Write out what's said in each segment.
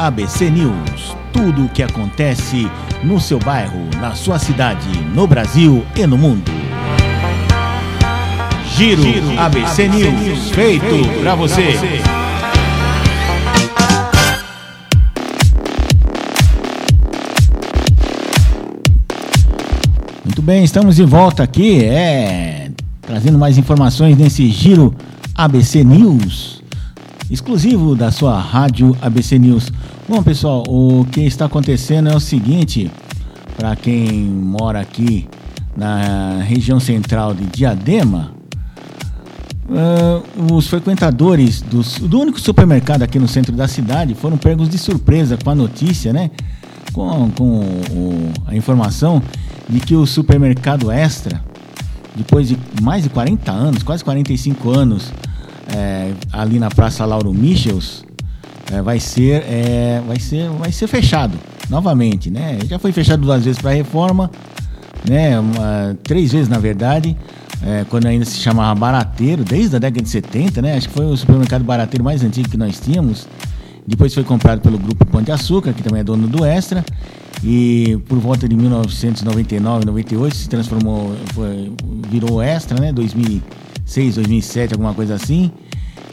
ABC News. Tudo o que acontece no seu bairro, na sua cidade, no Brasil e no mundo. Giro, Giro ABC, ABC, News, News feito, para você. você. Muito bem, estamos de volta aqui, é, trazendo mais informações nesse Giro ABC News exclusivo da sua rádio ABC News. Bom, pessoal, o que está acontecendo é o seguinte: para quem mora aqui na região central de Diadema, uh, os frequentadores do único supermercado aqui no centro da cidade foram pegos de surpresa com a notícia, né? Com, com o, a informação de que o supermercado Extra, depois de mais de 40 anos, quase 45 anos, é, ali na Praça Lauro Michels, é, vai ser é, vai ser vai ser fechado novamente, né? Já foi fechado duas vezes para reforma, né? Uma, três vezes na verdade, é, quando ainda se chamava Barateiro, desde a década de 70, né? Acho que foi o supermercado barateiro mais antigo que nós tínhamos. Depois foi comprado pelo grupo Pão de Açúcar, que também é dono do Extra. E por volta de 1999, 98 se transformou, foi, virou Extra, né? 2006, 2007, alguma coisa assim.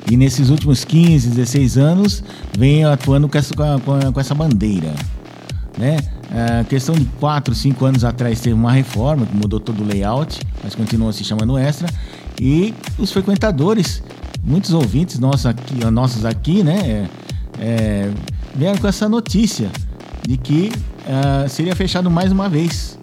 E nesses últimos 15, 16 anos, vem atuando com essa, com, essa bandeira. Né? A questão de 4, 5 anos atrás teve uma reforma que mudou todo o layout, mas continua se chamando Extra. E os frequentadores, muitos ouvintes nossos aqui, nossos aqui né, é, vieram com essa notícia de que uh, seria fechado mais uma vez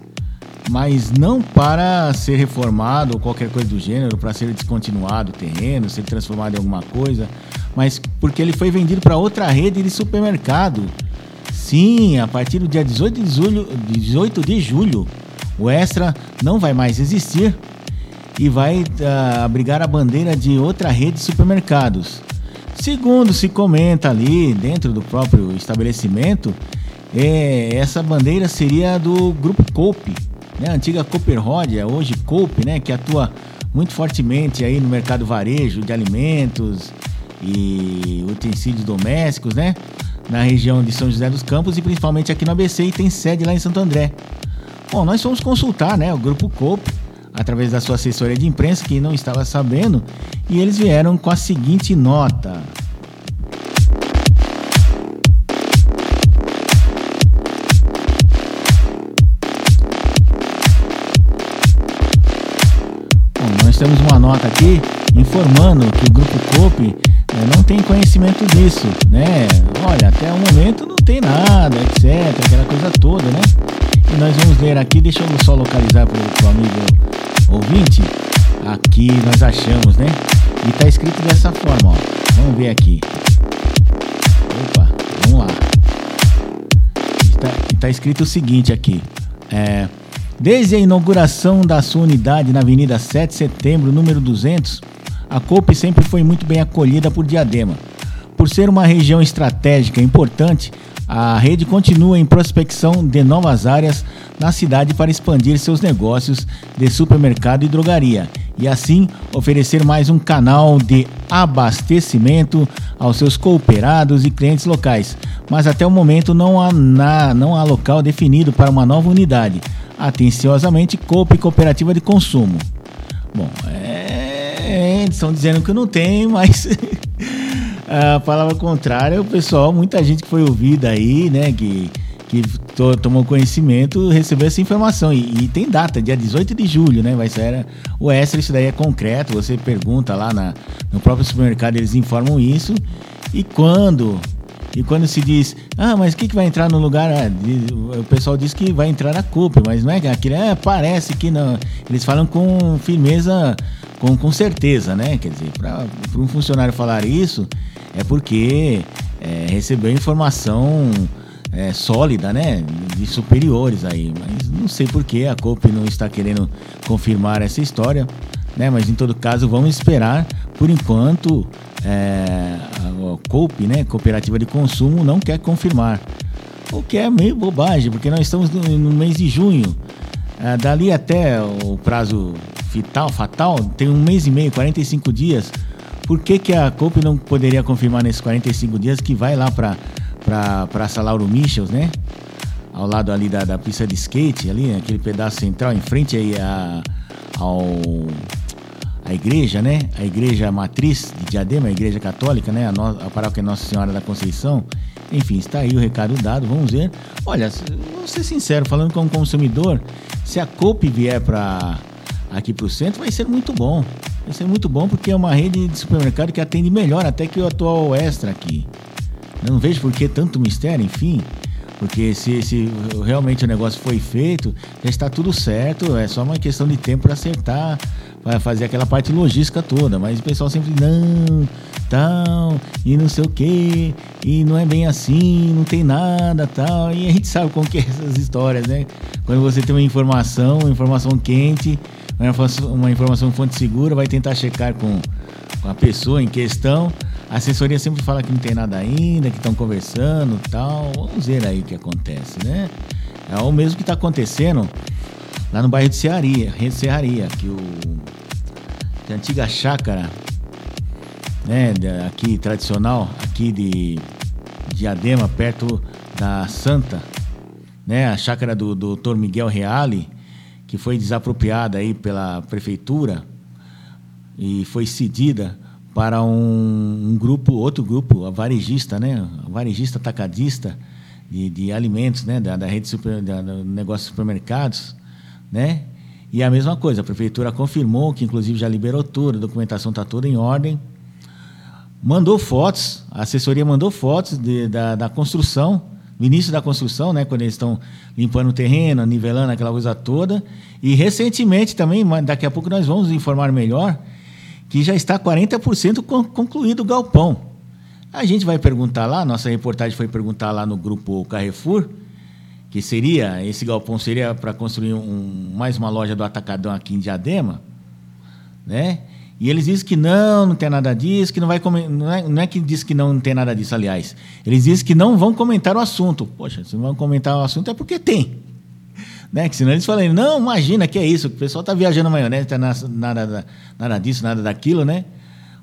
mas não para ser reformado ou qualquer coisa do gênero, para ser descontinuado o terreno, ser transformado em alguma coisa, mas porque ele foi vendido para outra rede de supermercado. Sim, a partir do dia 18 de julho, 18 de julho o Extra não vai mais existir e vai uh, abrigar a bandeira de outra rede de supermercados. Segundo se comenta ali dentro do próprio estabelecimento, é, essa bandeira seria do Grupo Cope, né? A antiga Cooperrodia, hoje Coop, né? Que atua muito fortemente aí no mercado varejo de alimentos e utensílios domésticos, né? Na região de São José dos Campos e principalmente aqui no ABC e tem sede lá em Santo André. Bom, nós fomos consultar, né? O grupo Coop através da sua assessoria de imprensa que não estava sabendo e eles vieram com a seguinte nota. Nós temos uma nota aqui informando que o Grupo COP é, não tem conhecimento disso, né? Olha, até o momento não tem nada, etc, aquela coisa toda, né? E nós vamos ler aqui, deixa eu só localizar para o amigo ouvinte. Aqui nós achamos, né? E tá escrito dessa forma, ó. Vamos ver aqui. Opa, vamos lá. Está, está escrito o seguinte aqui. É, Desde a inauguração da sua unidade na Avenida 7 de Setembro, número 200, a COP sempre foi muito bem acolhida por Diadema. Por ser uma região estratégica importante, a rede continua em prospecção de novas áreas na cidade para expandir seus negócios de supermercado e drogaria e assim oferecer mais um canal de abastecimento aos seus cooperados e clientes locais. Mas até o momento não há, na, não há local definido para uma nova unidade atenciosamente Coop Cooperativa de Consumo. Bom, é, estão dizendo que não tem, mas a palavra contrária, o pessoal, muita gente que foi ouvida aí, né, que, que to, tomou conhecimento, recebeu essa informação. E, e, tem data, dia 18 de julho, né? Vai ser o extra, isso daí é concreto. Você pergunta lá na, no próprio supermercado, eles informam isso. E quando e quando se diz, ah, mas o que, que vai entrar no lugar? Ah, o pessoal diz que vai entrar a culpa, mas não é aquilo, é, parece que não. Eles falam com firmeza, com, com certeza, né? Quer dizer, para um funcionário falar isso, é porque é, recebeu informação é, sólida, né? De superiores aí. Mas não sei por que a COP não está querendo confirmar essa história, né? Mas em todo caso, vamos esperar. Por enquanto, é, a COP, né, Cooperativa de Consumo, não quer confirmar. O que é meio bobagem, porque nós estamos no, mês de junho. É, dali até o prazo fatal, fatal, tem um mês e meio, 45 dias. Por que, que a COP não poderia confirmar nesses 45 dias que vai lá para para Praça Lauro Michels, né? Ao lado ali da, da pista de skate, ali, aquele pedaço central, em frente aí a, ao a igreja, né? A igreja matriz de Diadema, a igreja católica, né? A, no, a paróquia Nossa Senhora da Conceição. Enfim, está aí o recado dado, vamos ver. Olha, vou ser sincero, falando como consumidor, se a Coop vier para aqui para o centro, vai ser muito bom. Vai ser muito bom porque é uma rede de supermercado que atende melhor até que o atual Extra aqui. Não vejo por que tanto mistério, enfim. Porque se, se realmente o negócio foi feito, já está tudo certo, é só uma questão de tempo para acertar, para fazer aquela parte logística toda. Mas o pessoal sempre, não, tal, e não sei o que, e não é bem assim, não tem nada, tal. E a gente sabe como que é essas histórias, né? Quando você tem uma informação, uma informação quente, uma informação, informação fonte segura, vai tentar checar com, com a pessoa em questão a assessoria sempre fala que não tem nada ainda, que estão conversando tal. Vamos ver aí o que acontece, né? É o mesmo que está acontecendo lá no bairro de Serraria, Serraria, que o que a antiga chácara, né, aqui tradicional, aqui de Diadema, perto da Santa, né, a chácara do Dr. Miguel Reale, que foi desapropriada aí pela prefeitura e foi cedida para um, um, grupo, outro grupo, a varejista, né? A varejista atacadista de, de alimentos, né? Da, da rede super, da, do negócio de supermercados, né? E a mesma coisa, a prefeitura confirmou que inclusive já liberou tudo, a documentação está toda em ordem. Mandou fotos, a assessoria mandou fotos de, da, da construção, no início da construção, né, quando eles estão limpando o terreno, nivelando aquela coisa toda. E recentemente também, daqui a pouco nós vamos informar melhor, que já está 40% concluído o galpão. A gente vai perguntar lá, nossa reportagem foi perguntar lá no grupo Carrefour, que seria, esse galpão seria para construir um, mais uma loja do Atacadão aqui em Diadema, né? E eles dizem que não, não tem nada disso, que não vai não é, não é que diz que não, não tem nada disso, aliás. Eles dizem que não vão comentar o assunto. Poxa, se não vão comentar o assunto é porque tem. Né? Que senão eles falam, não, imagina que é isso, o pessoal está viajando maionese, tá nada, nada, nada disso, nada daquilo, né?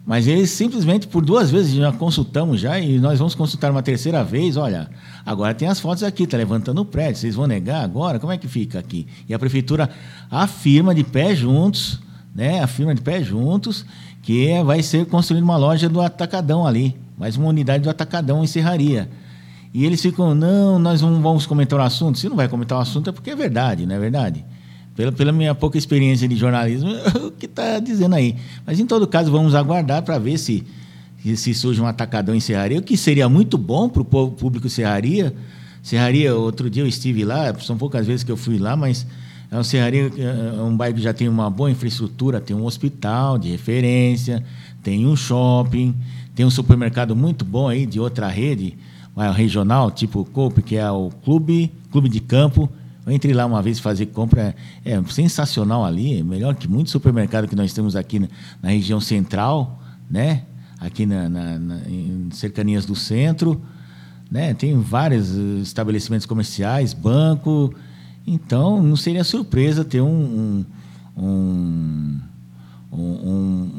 Mas eles simplesmente, por duas vezes, já consultamos já e nós vamos consultar uma terceira vez. Olha, agora tem as fotos aqui, está levantando o prédio, vocês vão negar agora? Como é que fica aqui? E a prefeitura afirma de pé juntos, né? Afirma de pé juntos que vai ser construída uma loja do Atacadão ali, mais uma unidade do Atacadão em Serraria. E eles ficam, não, nós não vamos comentar o assunto. Se não vai comentar o assunto é porque é verdade, não é verdade? Pela, pela minha pouca experiência de jornalismo, o que está dizendo aí. Mas, em todo caso, vamos aguardar para ver se, se surge um atacadão em Serraria, o que seria muito bom para o público Serraria. Serraria, outro dia eu estive lá, são poucas vezes que eu fui lá, mas é um Serraria, é, é um bairro que já tem uma boa infraestrutura, tem um hospital de referência, tem um shopping, tem um supermercado muito bom aí de outra rede, regional, tipo o que é o clube, clube de campo. Eu entrei lá uma vez fazer compra, é, é sensacional ali, melhor que muito supermercado que nós temos aqui na, na região central, né? Aqui na, na, na, em cercanias do centro, né? Tem vários estabelecimentos comerciais, banco. Então, não seria surpresa ter um, um, um, um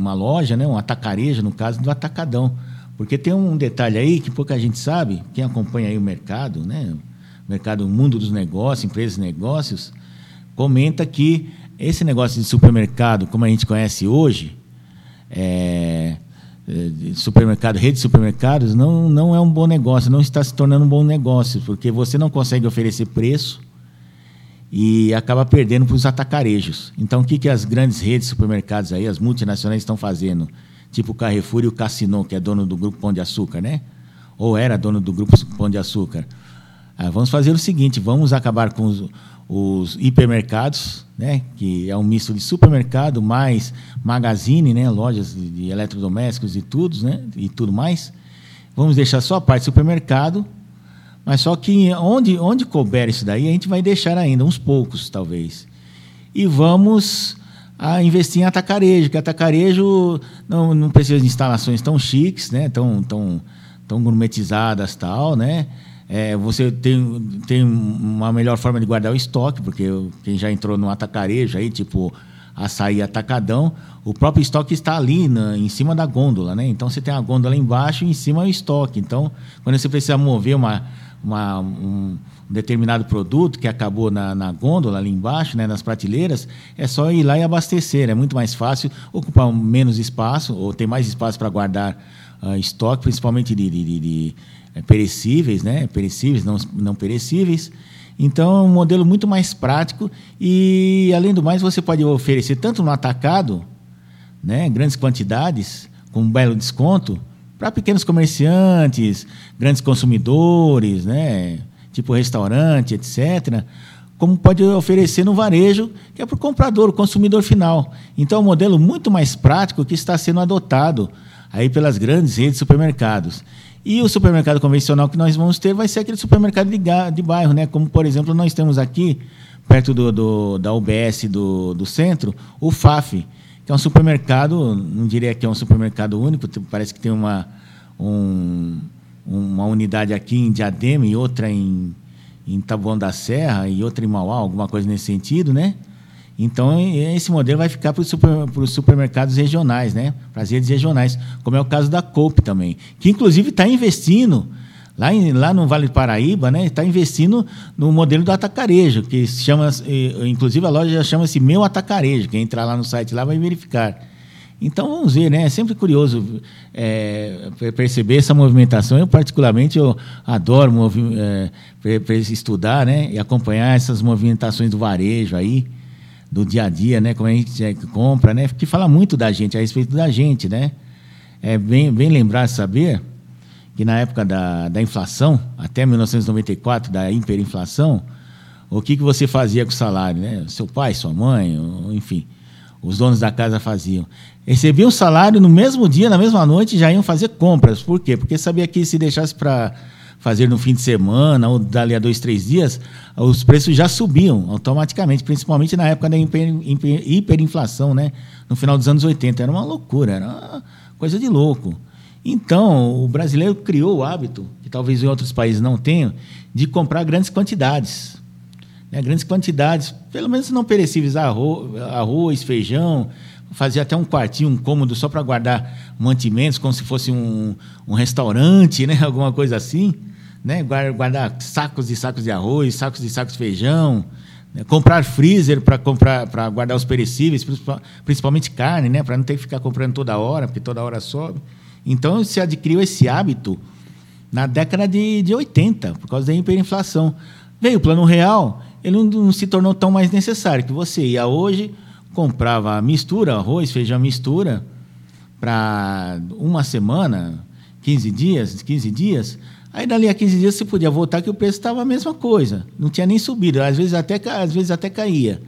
uma loja, né? um atacarejo, no caso, do Atacadão. Porque tem um detalhe aí que pouca gente sabe, quem acompanha aí o mercado, né? Mercado, mundo dos negócios, empresas e negócios, comenta que esse negócio de supermercado, como a gente conhece hoje, é, é supermercado, rede de supermercados, não, não é um bom negócio, não está se tornando um bom negócio, porque você não consegue oferecer preço e acaba perdendo para os atacarejos. Então, o que, que as grandes redes de supermercados aí, as multinacionais estão fazendo? tipo o Carrefour e o Cassino, que é dono do Grupo Pão de Açúcar, né? Ou era dono do Grupo Pão de Açúcar. Ah, vamos fazer o seguinte: vamos acabar com os, os, hipermercados, né? Que é um misto de supermercado mais magazine, né? Lojas de, de eletrodomésticos e tudo, né? E tudo mais. Vamos deixar só a parte supermercado, mas só que onde, onde couber isso daí, a gente vai deixar ainda, uns poucos, talvez. E vamos a investir em atacarejo, que atacarejo não, não precisa de instalações tão chiques, né? tão, tão, tão gourmetizadas tal, né? É, você tem, tem uma melhor forma de guardar o estoque, porque quem já entrou no atacarejo aí, tipo açaí atacadão, o próprio estoque está ali na, em cima da gôndola, né? Então você tem a gôndola embaixo e em cima é o estoque. Então, quando você precisa mover uma, uma um determinado produto que acabou na, na, gôndola ali embaixo, né, nas prateleiras, é só ir lá e abastecer. É muito mais fácil, ocupar menos espaço ou ter mais espaço para guardar uh, estoque, principalmente de, de, de, perecíveis, né? Perecíveis, não, não perecíveis. Então, é um modelo muito mais prático e, além do mais, você pode oferecer tanto no atacado, né, grandes quantidades, com um belo desconto, para pequenos comerciantes, grandes consumidores, né, tipo restaurante, etc., como pode oferecer no varejo, que é para o comprador, o consumidor final. Então, é um modelo muito mais prático que está sendo adotado aí pelas grandes redes de supermercados. E o supermercado convencional que nós vamos ter vai ser aquele supermercado de, de bairro, né? Como, por exemplo, nós temos aqui, perto do, do, da UBS do, do centro, o FAF, que é um supermercado, não diria que é um supermercado único, parece que tem uma, um, uma unidade aqui em Diadema e outra em, em Taboão da Serra e outra em Mauá, alguma coisa nesse sentido, né? Então, esse modelo vai ficar para os super, supermercados regionais, né? para as redes regionais, como é o caso da Coop também, que inclusive está investindo, lá, em, lá no Vale do Paraíba, né? está investindo no modelo do atacarejo, que chama, inclusive a loja chama-se Meu Atacarejo, quem entrar lá no site lá vai verificar. Então vamos ver, né? É sempre curioso é, perceber essa movimentação. Eu particularmente eu adoro é, estudar, né? E acompanhar essas movimentações do varejo aí do dia a dia, né? Como a gente é, compra, né? Que fala muito da gente, a respeito da gente, né? É bem, bem lembrar, saber que na época da, da inflação, até 1994, da hiperinflação, o que, que você fazia com o salário, né? Seu pai, sua mãe, enfim, os donos da casa faziam. Recebiam o salário no mesmo dia, na mesma noite, já iam fazer compras. Por quê? Porque sabia que se deixasse para fazer no fim de semana ou dali a dois, três dias, os preços já subiam automaticamente, principalmente na época da hiper, hiper, hiperinflação, né? no final dos anos 80. Era uma loucura, era uma coisa de louco. Então, o brasileiro criou o hábito, que talvez em outros países não tenham, de comprar grandes quantidades. Né? Grandes quantidades, pelo menos não perecíveis, arroz, arroz feijão, fazia até um quartinho, um cômodo só para guardar mantimentos, como se fosse um, um restaurante, né? alguma coisa assim né? guardar sacos e sacos de arroz, sacos e sacos de feijão, né? comprar freezer para comprar para guardar os perecíveis, principalmente carne, né? para não ter que ficar comprando toda hora, porque toda hora sobe. Então se adquiriu esse hábito na década de, de 80, por causa da hiperinflação. Veio o plano real, ele não, não se tornou tão mais necessário, que você ia hoje, comprava a mistura, arroz, feijão mistura, para uma semana, 15 dias, 15 dias, Aí dali a 15 dias você podia voltar que o preço estava a mesma coisa. Não tinha nem subido, às vezes até, às vezes até caía.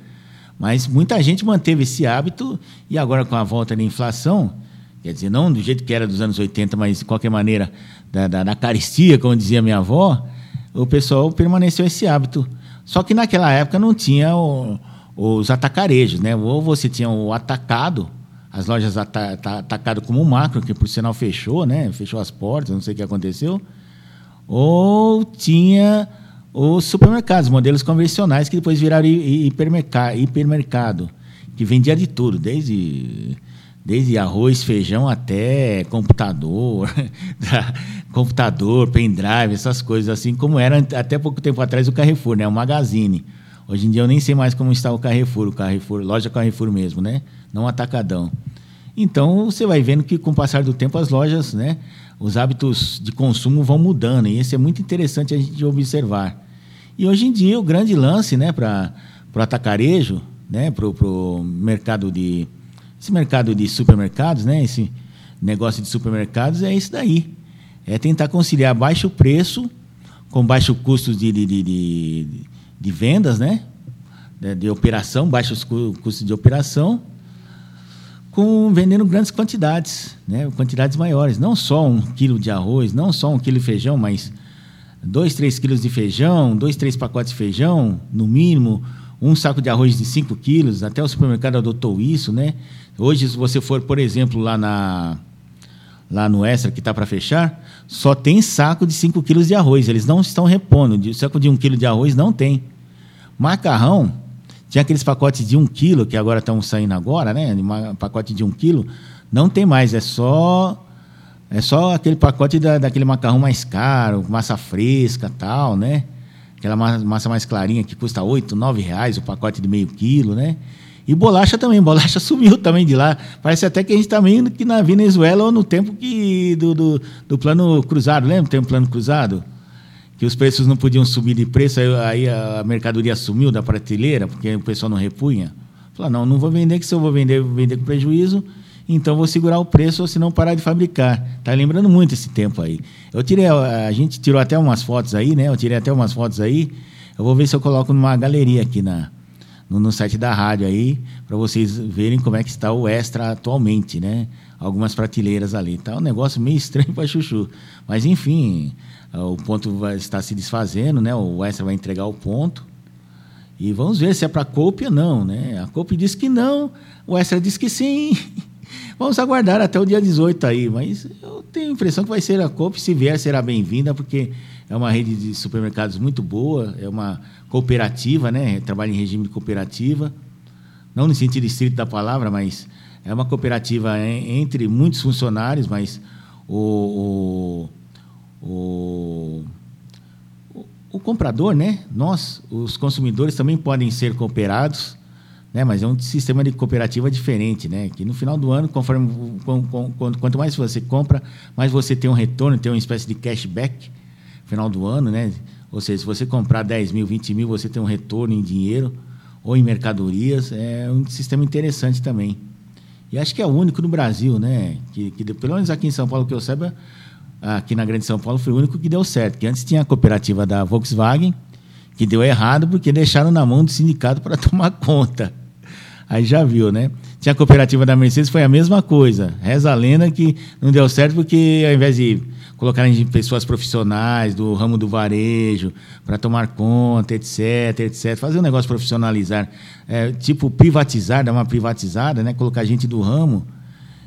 Mas muita gente manteve esse hábito e agora com a volta da inflação, quer dizer, não do jeito que era dos anos 80, mas de qualquer maneira da, da, da caristia, como dizia minha avó, o pessoal permaneceu esse hábito. Só que naquela época não tinha o, os atacarejos, né? Ou você tinha o atacado, as lojas atacado como macro, que por sinal fechou, né? Fechou as portas, não sei o que aconteceu ou tinha os supermercados, modelos convencionais que depois viraram hipermercado, hipermercado que vendia de tudo, desde desde arroz, feijão até computador, computador, pendrive, essas coisas assim, como era até pouco tempo atrás o Carrefour, né, o Magazine. Hoje em dia eu nem sei mais como está o Carrefour, o Carrefour, loja Carrefour mesmo, né? Não atacadão. Então você vai vendo que com o passar do tempo as lojas, né, os hábitos de consumo vão mudando e isso é muito interessante a gente observar. E hoje em dia o grande lance, né, para o atacarejo, né, para o mercado de esse mercado de supermercados, né, esse negócio de supermercados é isso daí, é tentar conciliar baixo preço com baixo custo de, de, de, de, de vendas, né, de, de operação, baixos custos de operação com vendendo grandes quantidades, né? quantidades maiores. Não só um quilo de arroz, não só um quilo de feijão, mas dois, três quilos de feijão, dois, três pacotes de feijão, no mínimo, um saco de arroz de 5 quilos. Até o supermercado adotou isso. Né? Hoje, se você for, por exemplo, lá, na, lá no Extra, que está para fechar, só tem saco de 5 quilos de arroz. Eles não estão repondo. De, saco de um quilo de arroz não tem. Macarrão Tinha aqueles pacotes de um quilo, que agora estão saindo agora, né? Pacote de um quilo. Não tem mais, é só é só aquele pacote da, daquele macarrão mais caro, massa fresca tal, né? Aquela massa mais clarinha que custa 8, 9 reais o pacote de meio quilo, né? E bolacha também, bolacha sumiu também de lá. Parece até que a gente está meio que na Venezuela ou no tempo que do, do, do plano cruzado, lembra? Tem um plano cruzado? Que os preços não podiam subir de preço, aí, a mercadoria sumiu da prateleira, porque o pessoal não repunha. Falou, não, não vou vender, que se eu vou vender, vou vender com prejuízo, então vou segurar o preço ou se não parar de fabricar. Tá lembrando muito esse tempo aí. Eu tirei, a gente tirou até umas fotos aí, né? Eu tirei até umas fotos aí. Eu vou ver se eu coloco numa galeria aqui na, no, no site da rádio aí, para vocês verem como é que está o Extra atualmente, né? Algumas prateleiras ali. Tá um negócio meio estranho para chuchu. Mas, enfim, o ponto vai estar se desfazendo, né? O Extra vai entregar o ponto. E vamos ver se é para a Cope ou não, né? A Cope diz que não, o Extra diz que sim. Vamos aguardar até o dia 18 aí, mas eu tenho a impressão que vai ser a Cope, se vier será bem-vinda, porque é uma rede de supermercados muito boa, é uma cooperativa, né? Trabalha em regime de cooperativa, não no sentido estrito da palavra, mas é uma cooperativa entre muitos funcionários, mas o, o, o, o comprador, né? Nós, os consumidores, também podem ser cooperados, né? Mas é um sistema de cooperativa diferente, né? Que no final do ano, conforme quanto mais você compra, mais você tem um retorno, tem uma espécie de cashback final do ano, né? Ou seja, se você comprar 10 mil, 20 mil, você tem um retorno em dinheiro ou em mercadorias. É um sistema interessante também. E acho que é o único no Brasil, né? Que, que pelo menos aqui em São Paulo, que eu saiba, aqui na Grande São Paulo, foi o único que deu certo. Que antes tinha a cooperativa da Volkswagen, que deu errado porque deixaram na mão do sindicato para tomar conta. Aí já viu, né? Tinha a cooperativa da Mercedes, foi a mesma coisa. Reza a lenda que não deu certo porque ao invés de colocarem pessoas profissionais do ramo do varejo para tomar conta, etc, etc. Fazer um negócio profissionalizar, é, tipo privatizar, dar uma privatizada, né? colocar gente do ramo.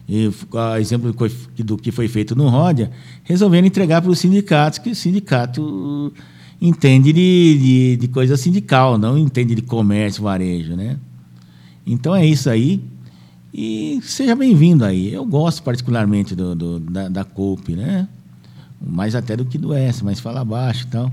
E, exemplo do que foi feito no Ródia, resolvendo entregar para os sindicatos, que o sindicato entende de, de, de, coisa sindical, não entende de comércio, varejo. Né? Então é isso aí. E seja bem-vindo aí. Eu gosto particularmente do, do da, da COPE, né? Mais até do que do S, mas fala baixo e tal.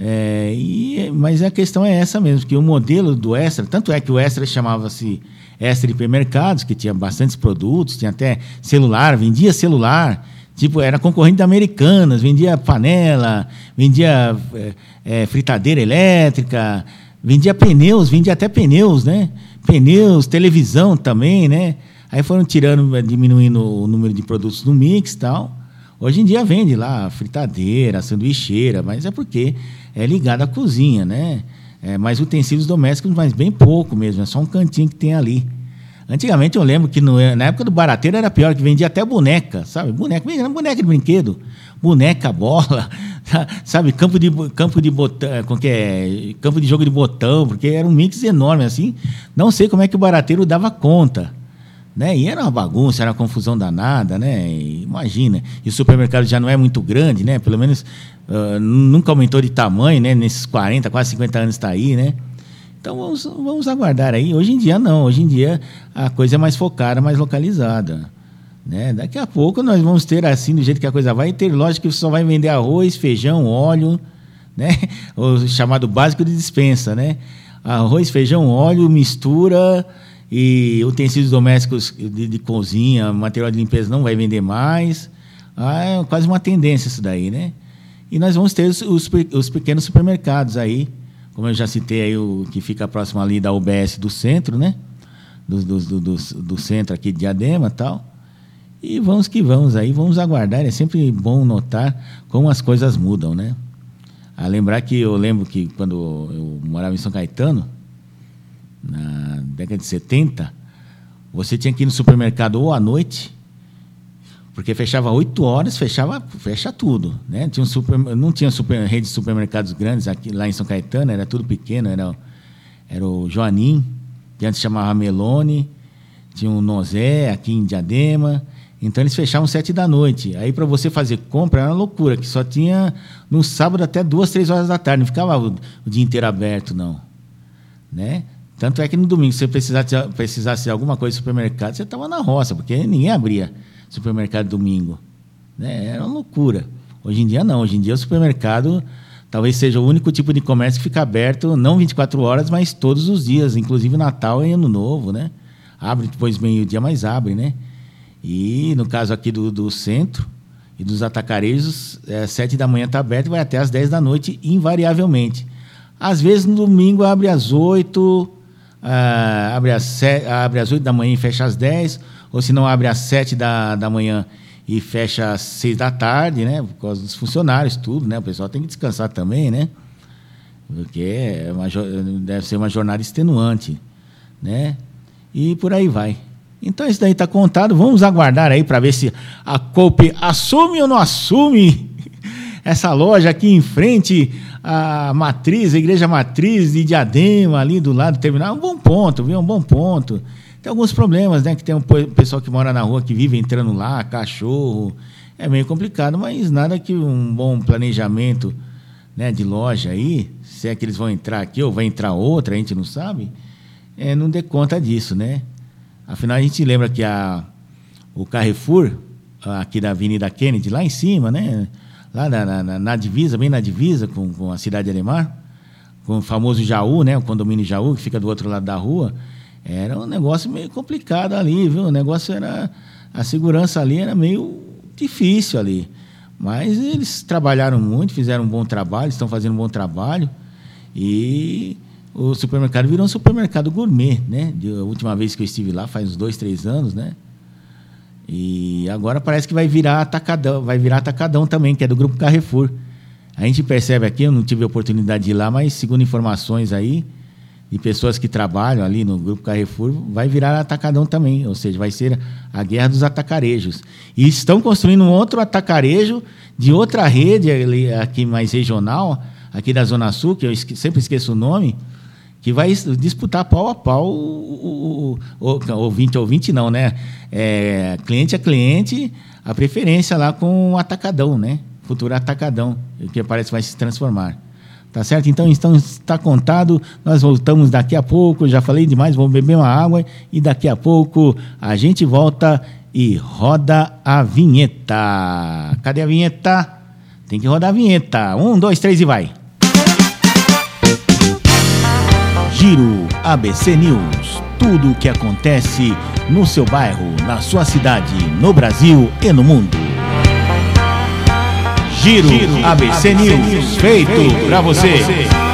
É, e, mas a questão é essa mesmo, que o modelo do Extra, tanto é que o Extra chamava-se Extra Hipermercados, que tinha bastantes produtos, tinha até celular, vendia celular, tipo, era concorrente da Americanas, vendia panela, vendia é, é, fritadeira elétrica, vendia pneus, vendia até pneus, né? Pneus, televisão também, né? Aí foram tirando, diminuindo o número de produtos no mix e tal. Hoje em dia vende lá fritadeira, sanduicheira, mas é porque é ligado à cozinha, né? É, mas utensílios domésticos, mas bem pouco mesmo, é só um cantinho que tem ali. Antigamente eu lembro que no, na época do barateiro era pior, que vendia até boneca, sabe? Boneca, boneca de brinquedo, boneca, bola, sabe? Campo de, campo de botão, é, com que é, campo de jogo de botão, porque era um mix enorme assim. Não sei como é que o barateiro dava conta. Né? E era uma bagunça, era uma confusão danada, né? Imagina. E o supermercado já não é muito grande, né? Pelo menos uh, nunca aumentou de tamanho, né? Nesses 40, quase 50 anos está aí, né? Então vamos, vamos aguardar aí. Hoje em dia não, hoje em dia a coisa é mais focada, mais localizada. Né? Daqui a pouco nós vamos ter assim, do jeito que a coisa vai, ter loja que só vai vender arroz, feijão, óleo, né? O chamado básico de dispensa, né? Arroz, feijão, óleo, mistura, e utensílios domésticos de, de, cozinha, material de limpeza não vai vender mais. Ah, é quase uma tendência isso daí, né? E nós vamos ter os, os, os pequenos supermercados aí, como eu já citei aí, o que fica próximo ali da UBS do centro, né? Do, do, do, do, centro aqui de Diadema e tal. E vamos que vamos aí, vamos aguardar. É sempre bom notar como as coisas mudam, né? A lembrar que eu lembro que quando eu morava em São Caetano, na década de 70, você tinha que ir no supermercado ou à noite, porque fechava 8 horas, fechava, fecha tudo. Né? Tinha um super, não tinha super, rede de supermercados grandes aqui, lá em São Caetano, era tudo pequeno, era, era o Joanim, que antes chamava Melone, tinha o Nozé aqui em Diadema. Então eles fechavam sete da noite. Aí para você fazer compra era uma loucura, que só tinha no sábado até duas, três horas da tarde, não ficava o, o dia inteiro aberto não, né? Tanto é que no domingo, se você precisasse, precisasse de alguma coisa no supermercado, você estava na roça, porque ninguém abria supermercado domingo. Né? Era uma loucura. Hoje em dia, não. Hoje em dia, o supermercado talvez seja o único tipo de comércio que fica aberto, não 24 horas, mas todos os dias, inclusive Natal e Ano Novo, né? Abre depois meio-dia, mas abre, né? E no caso aqui do, do centro e dos atacarejos, é, 7 da manhã está aberto e vai até às 10 da noite, invariavelmente. Às vezes no domingo abre às 8, ah, abre, às 7, abre às 8 da manhã e fecha às 10, ou se não abre às 7 da, da manhã e fecha às 6 da tarde, né? Por causa dos funcionários, tudo, né? O pessoal tem que descansar também, né? Porque é uma, deve ser uma jornada extenuante, né? E por aí vai. Então isso daí está contado. Vamos aguardar aí para ver se a Cope assume ou não assume essa loja aqui em frente à matriz, a igreja matriz de Diadema, ali do lado do terminal. Um bom ponto, viu? Um bom ponto. Tem alguns problemas, né? Que tem um pessoal que mora na rua que vive entrando lá, cachorro. É meio complicado, mas nada que um bom planejamento né, de loja aí, se é que eles vão entrar aqui ou vai entrar outra, a gente não sabe, é, não dê conta disso, né? Afinal, a gente lembra que a, o Carrefour, aqui da Avenida Kennedy, lá em cima, né? Lá na, na, na divisa, bem na divisa com, com, a cidade de Alemar, com o famoso Jaú, né? o condomínio Jaú, que fica do outro lado da rua, era um negócio meio complicado ali, viu? O negócio era. A segurança ali era meio difícil ali. Mas eles trabalharam muito, fizeram um bom trabalho, estão fazendo um bom trabalho. E o supermercado virou um supermercado gourmet, né? De, a última vez que eu estive lá, faz uns dois, três anos, né? E agora parece que vai virar atacadão, vai virar atacadão também, que é do grupo Carrefour. A gente percebe aqui, eu não tive a oportunidade de ir lá, mas segundo informações aí de pessoas que trabalham ali no grupo Carrefour, vai virar atacadão também, ou seja, vai ser a guerra dos atacarejos. E estão construindo um outro atacarejo de outra rede ali, aqui mais regional, aqui da Zona Sul, que eu esque sempre esqueço o nome, que vai disputar pau a pau o, ouvinte a ouvinte não, né? É, cliente a cliente, a preferência lá com o atacadão, né? Futuro atacadão, que parece que vai se transformar. Tá certo? Então, então está contado. Nós voltamos daqui a pouco. Já falei demais, vou beber uma água e daqui a pouco a gente volta e roda a vinheta. Cadê a vinheta? Tem que rodar a vinheta. Um, dois, três e vai. Giro ABC News. Tudo o que acontece no seu bairro, na sua cidade, no Brasil e no mundo. Giro, Giro ABC, ABC News, feito, feito para você. você.